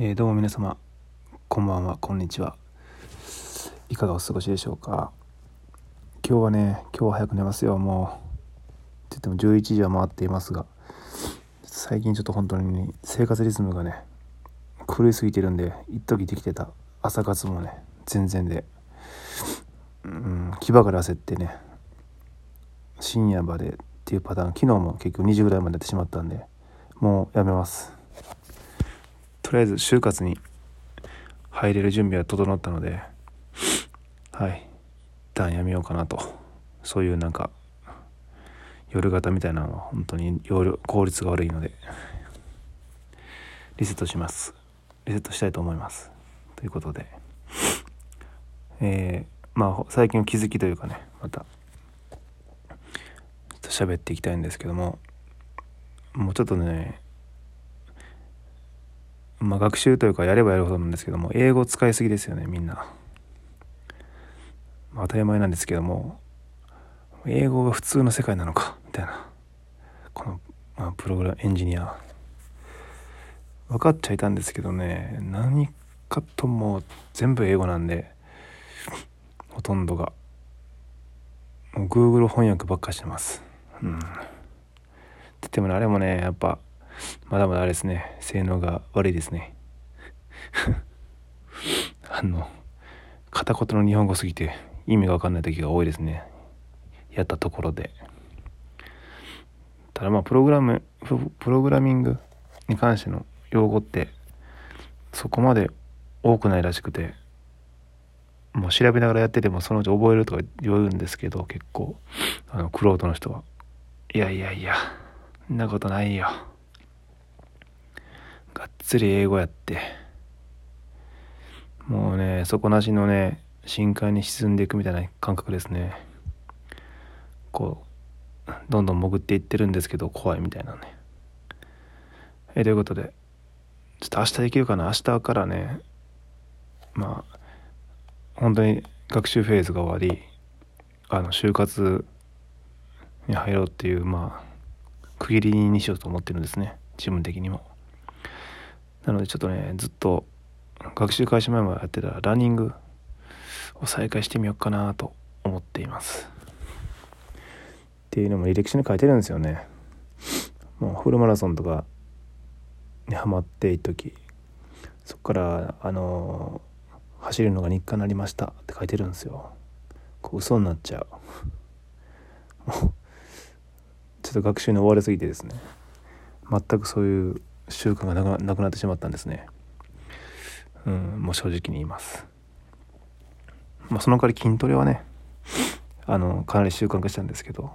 えー、どうも皆様こんばんはこんにちは。いかがお過ごしでしょうか？今日はね今日は早く寝ますよ。もうって言っても11時は回っていますが最近ちょっと本当に生活リズムがね狂いすぎてるんで一時できてた朝活もね全然でうん気ばかり焦ってね深夜までっていうパターン昨日も結局2時ぐらいまでやってしまったんでもうやめます。とりあえず就活に入れる準備は整ったのではい。一旦やめようかなと。そういうなんか夜型みたいなのは本当に容量効率が悪いのでリセットします。リセットしたいと思います。ということで。えー、まあ最近の気づきというかねまたちょっと喋っていきたいんですけどももうちょっとねまあ、学習というかやればやるほどなんですけども英語使いすぎですよねみんな、まあ、当たり前なんですけども英語が普通の世界なのかみたいな。この、まあ、プログラムエンジニア。分かっちゃいたんですけどね何かとも全部英語なんでほとんどが。もう Google 翻訳ばっかしてます。うん。って言ってもねあれもねやっぱまだまだあれですね。性能が悪いですね。あの片言の日本語すぎて意味が分かんない時が多いですね。やったところで。ただまあプログラムプログラミングに関しての用語ってそこまで多くないらしくてもう調べながらやっててもそのうち覚えるとか言うんですけど結構あのクロートの人はいやいやいやそんなことないよ。がっつり英語やってもうね底なしのね深海に沈んでいくみたいな感覚ですね。こうどんどん潜っていってるんですけど怖いみたいなね。えということで？ちょっと明日できるかな？明日からね。まあ本当に学習フェーズが終わりあの就活に入ろうっていうまあ区切りにしようと思ってるんですね。自分的にも。なのでちょっとねずっと学習開始前までやってたランニングを再開してみようかなと思っています。っていうのも履歴書に書いてるんですよね。もうフルマラソンとかにハマってい時そこからあの、走るのが日課になりました。って書いてるんですよ。こう嘘になっちゃう。もうちょっと学習に追われすぎてですね。全くそういう習慣がなくなってしまったんですね。うんもう正直に言います。まあその代わり筋トレはねあのかなり習慣化したんですけど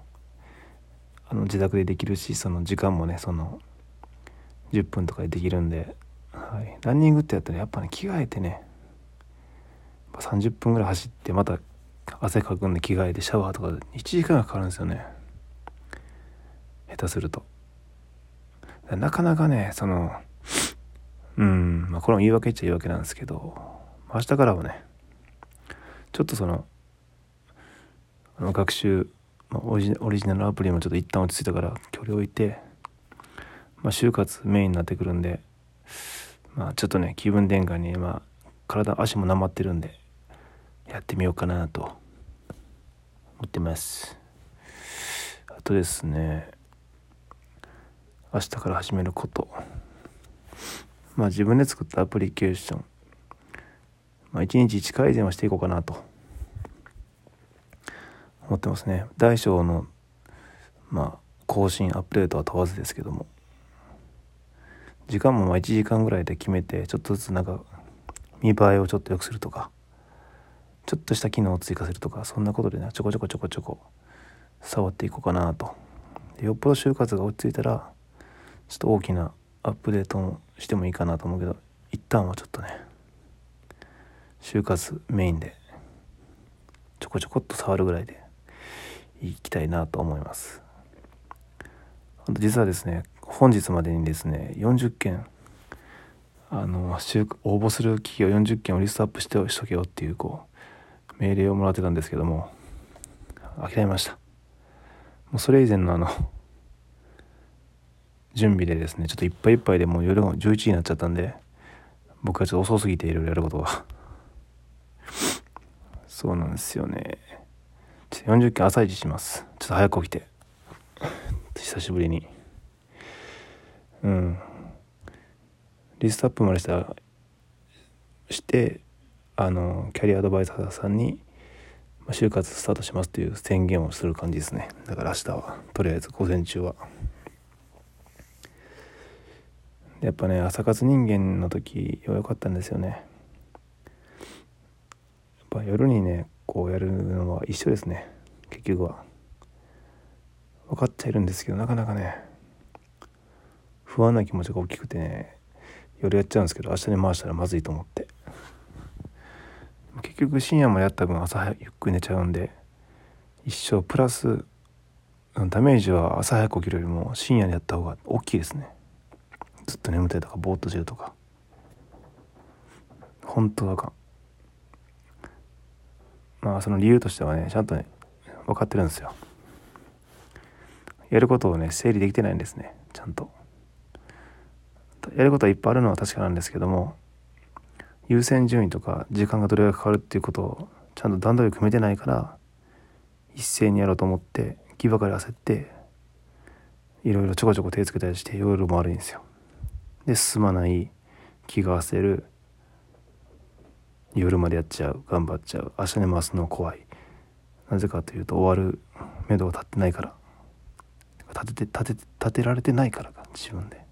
あの自宅でできるしその時間もねその10分とかでできるんで、はい、ランニングってやったらやっぱね着替えてね30分ぐらい走ってまた汗かくんで着替えてシャワーとか1時間がかかるんですよね。下手すると。なかなかねそのうんまあこれも言い訳っちゃ言い訳なんですけど明日からはねちょっとそのあの学習オリジオリジナルアプリもちょっと一旦落ち着いたから距離を置いて、まあ、就活メインになってくるんでまあちょっとね気分転換にまあ体足もなまってるんでやってみようかなと思ってます。あとですね明日から始めること。まあ自分で作ったアプリケーション。まあ一日一改善はしていこうかなと。思ってますね。大小のまあ更新アップデートは問わずですけども。時間もまあ1時間ぐらいで決めてちょっとずつなんか見栄えをちょっと良くするとかちょっとした機能を追加するとかそんなことでねちょこちょこちょこちょこ触っていこうかなと。よっぽど就活が落ち着いたらちょっと大きなアップデートもしてもいいかなと思うけど一旦はちょっとね就活メインでちょこちょこっと触るぐらいでいきたいなと思います。実はですね本日までにですね40件あの応募する企業40件をリストアップしてしとけよっていうこう命令をもらってたんですけども諦めました。もうそれ以前のあの準備でですねちょっといっぱいいっぱいでもう夜も11時になっちゃったんで僕はちょっと遅すぎていろいろやることが。そうなんですよね。40件朝一します。ちょっと早く起きて。久しぶりに。うん。リストアップまでしたしてあのキャリアアドバイザーさんに就活スタートしますという宣言をする感じですね。だから明日はとりあえず午前中は。やっぱね朝活人間の時は良かったんですよね。やっぱ夜にねこうやるのは一緒ですね。結局は。分かっちゃいるんですけどなかなかね不安な気持ちが大きくてね夜やっちゃうんですけど明日に回したらまずいと思って。結局深夜もやった分朝ゆっくり寝ちゃうんで一生プラスダメージは朝早く起きるよりも深夜にやった方が大きいですね。ずっと眠たいとかぼーっとしてるとか。本当あか。んまあその理由としてはねちゃんとね分かってるんですよ。やることをね整理できてないんですね。ちゃんと。やることはいっぱいあるのは確かなんですけども優先順位とか時間がどれぐらいかかるっていうことをちゃんと段取りを組めてないから一斉にやろうと思って気ばかり焦っていろいろちょこちょこ手つけたりして夜も悪いんですよ。で進まない気が焦る。夜までやっちゃう。頑張っちゃう。明日に回すの怖い。なぜかというと終わる目処が立ってないから。立てて立て立てられてないからか自分で。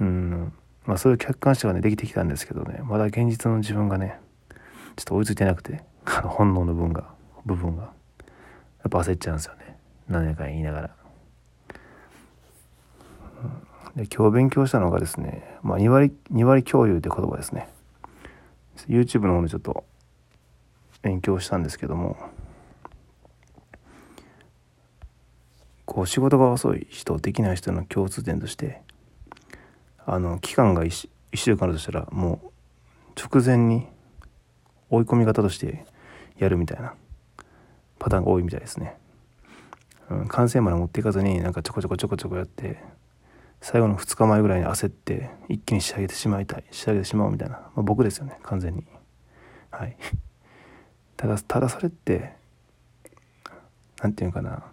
うん。まあそういう客観視がねできてきたんですけどね。まだ現実の自分がねちょっと追いついてなくてあの本能の分が部分がやっぱ焦っちゃうんですよね。何年か言いながら。で今日勉強したのがですね、まあ、2割2割共有って言葉ですね。YouTube の方でちょっと勉強したんですけどもこう仕事が遅い人できない人の共通点としてあの期間が 1, 1週間あるとしたらもう直前に追い込み方としてやるみたいなパターンが多いみたいですね、うん、完成まで持っていかずになんかちょこちょこちょこちょこやって最後の2日前ぐらいに焦って一気に仕上げてしまいたい仕上げてしまおうみたいな、まあ、僕ですよね完全に。はい。ただただそれって何て言うかな。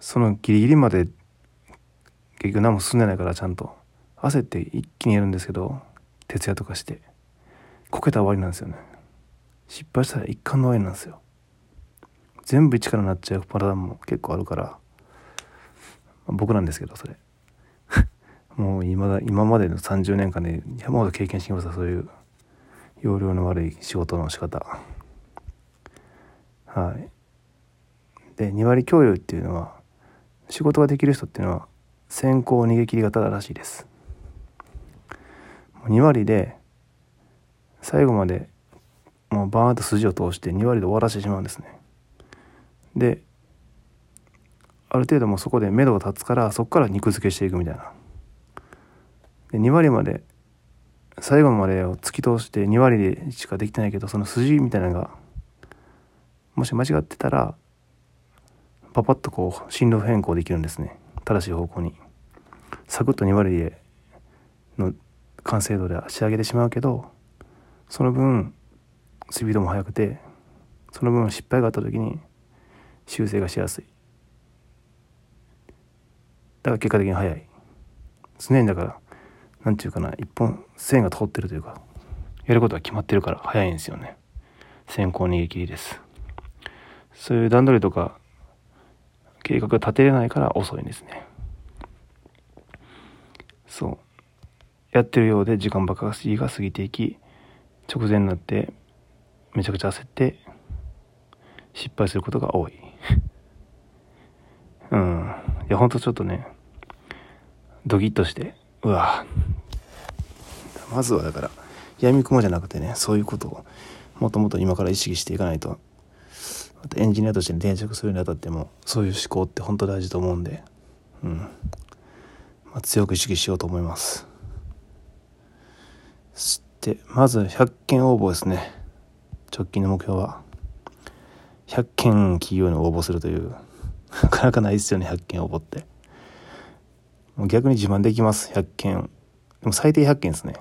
そのギリギリまで結局何も進んでないからちゃんと。焦って一気にやるんですけど徹夜とかしてこけた終わりなんですよね。失敗したら一貫の終わりなんですよ。全部一からなっちゃうパターンも結構あるから、まあ、僕なんですけどそれ。もう今だ今までの30年間で山ほど経験してきました。そういう容量の悪い仕事の仕方。はい。で2割共有っていうのは仕事ができる人っていうのは先行逃げ切り型らしいです。2割で最後までもうバーンと筋を通して2割で終わらせてしまうんですね。である程度もそこで目処が立つからそこから肉付けしていくみたいな。で2割まで最後までを突き通して2割でしかできてないけどその筋みたいなのがもし間違ってたらパパッとこう進路変更できるんですね。正しい方向に。サクッと2割での完成度で仕上げてしまうけどその分スピードも速くてその分失敗があった時に修正がしやすい。だから結果的に速い。常にだから何て言うかな一本線が通ってるというかやることは決まってるから早いんですよね。先行逃げ切りです。そういう段取りとか計画が立てれないから遅いんですね。そう。やってるようで時間ばかりが過ぎていき直前になってめちゃくちゃ焦って失敗することが多い。うん。いやほんとちょっとねドキッとしてうわまずはだから闇雲じゃなくてねそういうことをもともと今から意識していかないと。またエンジニアとして転職するにあたってもそういう思考って本当大事と思うんで、うん。まあ、強く意識しようと思います。そしてまず100件応募ですね。直近の目標は。100件企業に応募するという。なかなかないですよね100件応募って。逆に自慢できます100件。でも最低100件ですね。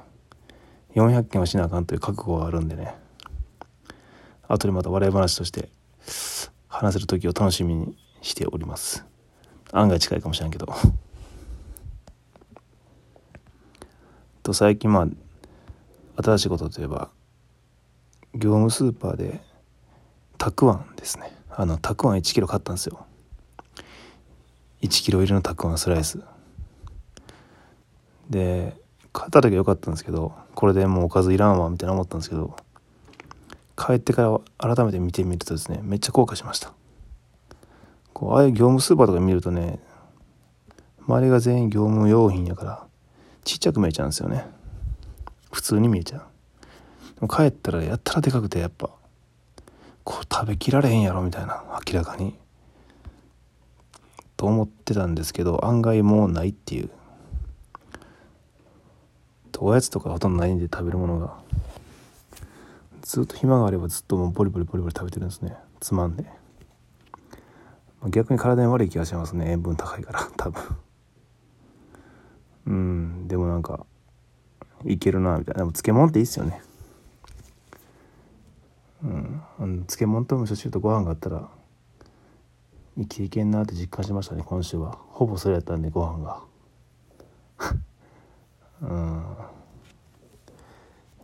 400件はしなあかんという覚悟があるんでね。後でまた笑い話として話せる時を楽しみにしております。案外近いかもしれんけど。と最近まあ新しいことといえば業務スーパーでたくあんですね。あのたくあん1キロ買ったんですよ。1キロ入りのたくあんスライス。で買った時は良かったんですけどこれでもうおかずいらんわみたいな思ったんですけど帰ってから改めて見てみるとですねめっちゃ後悔しました。こうああいう業務スーパーとか見るとね周りが全員業務用品やからちっちゃく見えちゃうんですよね。普通に見えちゃう。でも帰ったらやったらでかくてやっぱこう食べきられへんやろみたいな明らかに。と思ってたんですけど案外もうないっていう。おやつとかほとんどないんで食べるものが。ずっと暇があればずっともうボリボリボリボリ食べてるんですね。つまんで。逆に体に悪い気がしますね。塩分高いから。多分。うん。でもなんかいけるなみたいな。でも漬物っていいっすよね。うん。漬物と味噌汁とご飯があったら生きていけんなって実感しましたね今週は。ほぼそれやったんでご飯が。うん。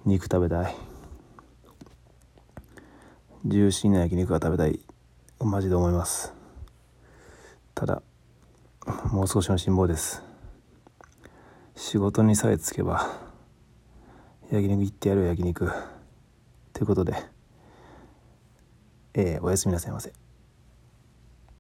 肉食べたい。ジューシーな焼肉が食べたい。マジで思います。ただもう少しの辛抱です。仕事にさえつけば焼肉行ってやるよ焼肉。ということでえー、おやすみなさいませ。